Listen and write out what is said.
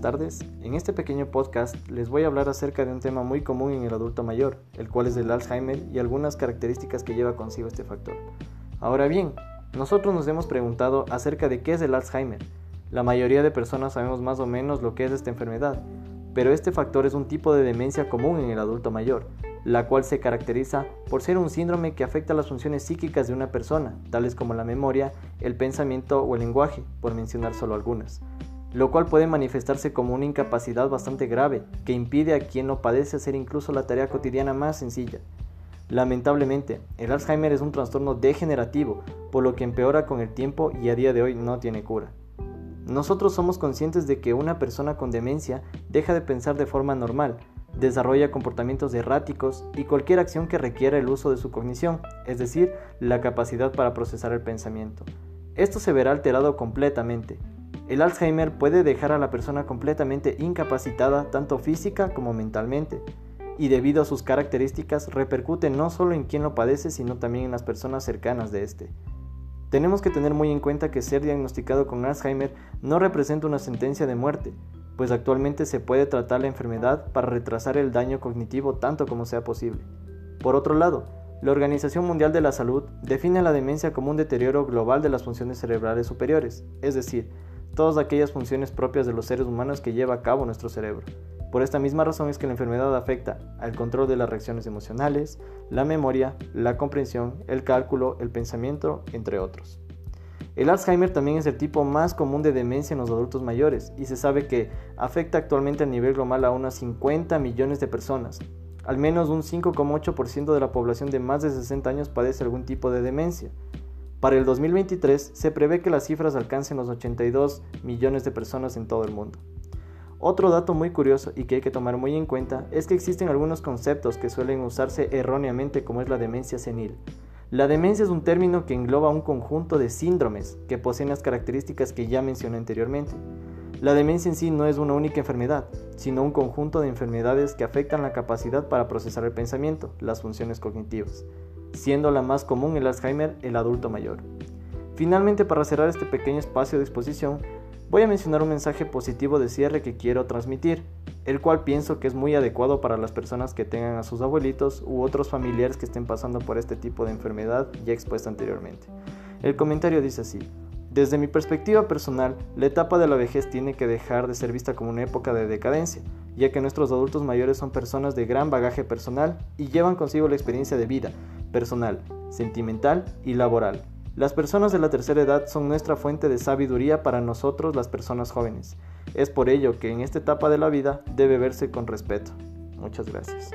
tardes. En este pequeño podcast les voy a hablar acerca de un tema muy común en el adulto mayor, el cual es el Alzheimer y algunas características que lleva consigo este factor. Ahora bien, nosotros nos hemos preguntado acerca de qué es el Alzheimer. La mayoría de personas sabemos más o menos lo que es esta enfermedad, pero este factor es un tipo de demencia común en el adulto mayor, la cual se caracteriza por ser un síndrome que afecta las funciones psíquicas de una persona, tales como la memoria, el pensamiento o el lenguaje, por mencionar solo algunas, lo cual puede manifestarse como una incapacidad bastante grave que impide a quien lo padece hacer incluso la tarea cotidiana más sencilla. Lamentablemente, el Alzheimer es un trastorno degenerativo, por lo que empeora con el tiempo y a día de hoy no tiene cura. Nosotros somos conscientes de que una persona con demencia deja de pensar de forma normal, desarrolla comportamientos erráticos y cualquier acción que requiera el uso de su cognición, es decir, la capacidad para procesar el pensamiento. Esto se verá alterado completamente. El Alzheimer puede dejar a la persona completamente incapacitada tanto física como mentalmente, y debido a sus características repercute no solo en quien lo padece, sino también en las personas cercanas de este. Tenemos que tener muy en cuenta que ser diagnosticado con Alzheimer no representa una sentencia de muerte, pues actualmente se puede tratar la enfermedad para retrasar el daño cognitivo tanto como sea posible. Por otro lado, la Organización Mundial de la Salud define la demencia como un deterioro global de las funciones cerebrales superiores, es decir, todas aquellas funciones propias de los seres humanos que lleva a cabo nuestro cerebro. Por esta misma razón es que la enfermedad afecta al control de las reacciones emocionales, la memoria, la comprensión, el cálculo, el pensamiento, entre otros. El Alzheimer también es el tipo más común de demencia en los adultos mayores y se sabe que afecta actualmente a nivel global a unas 50 millones de personas. Al menos un 5,8% de la población de más de 60 años padece algún tipo de demencia. Para el 2023 se prevé que las cifras alcancen los 82 millones de personas en todo el mundo. Otro dato muy curioso y que hay que tomar muy en cuenta es que existen algunos conceptos que suelen usarse erróneamente como es la demencia senil. La demencia es un término que engloba un conjunto de síndromes que poseen las características que ya mencioné anteriormente. La demencia en sí no es una única enfermedad, sino un conjunto de enfermedades que afectan la capacidad para procesar el pensamiento, las funciones cognitivas, siendo la más común el Alzheimer el adulto mayor. Finalmente, para cerrar este pequeño espacio de exposición, voy a mencionar un mensaje positivo de cierre que quiero transmitir, el cual pienso que es muy adecuado para las personas que tengan a sus abuelitos u otros familiares que estén pasando por este tipo de enfermedad ya expuesta anteriormente. El comentario dice así, desde mi perspectiva personal, la etapa de la vejez tiene que dejar de ser vista como una época de decadencia, ya que nuestros adultos mayores son personas de gran bagaje personal y llevan consigo la experiencia de vida, personal, sentimental y laboral, las personas de la tercera edad son nuestra fuente de sabiduría para nosotros las personas jóvenes. Es por ello que en esta etapa de la vida debe verse con respeto. Muchas gracias.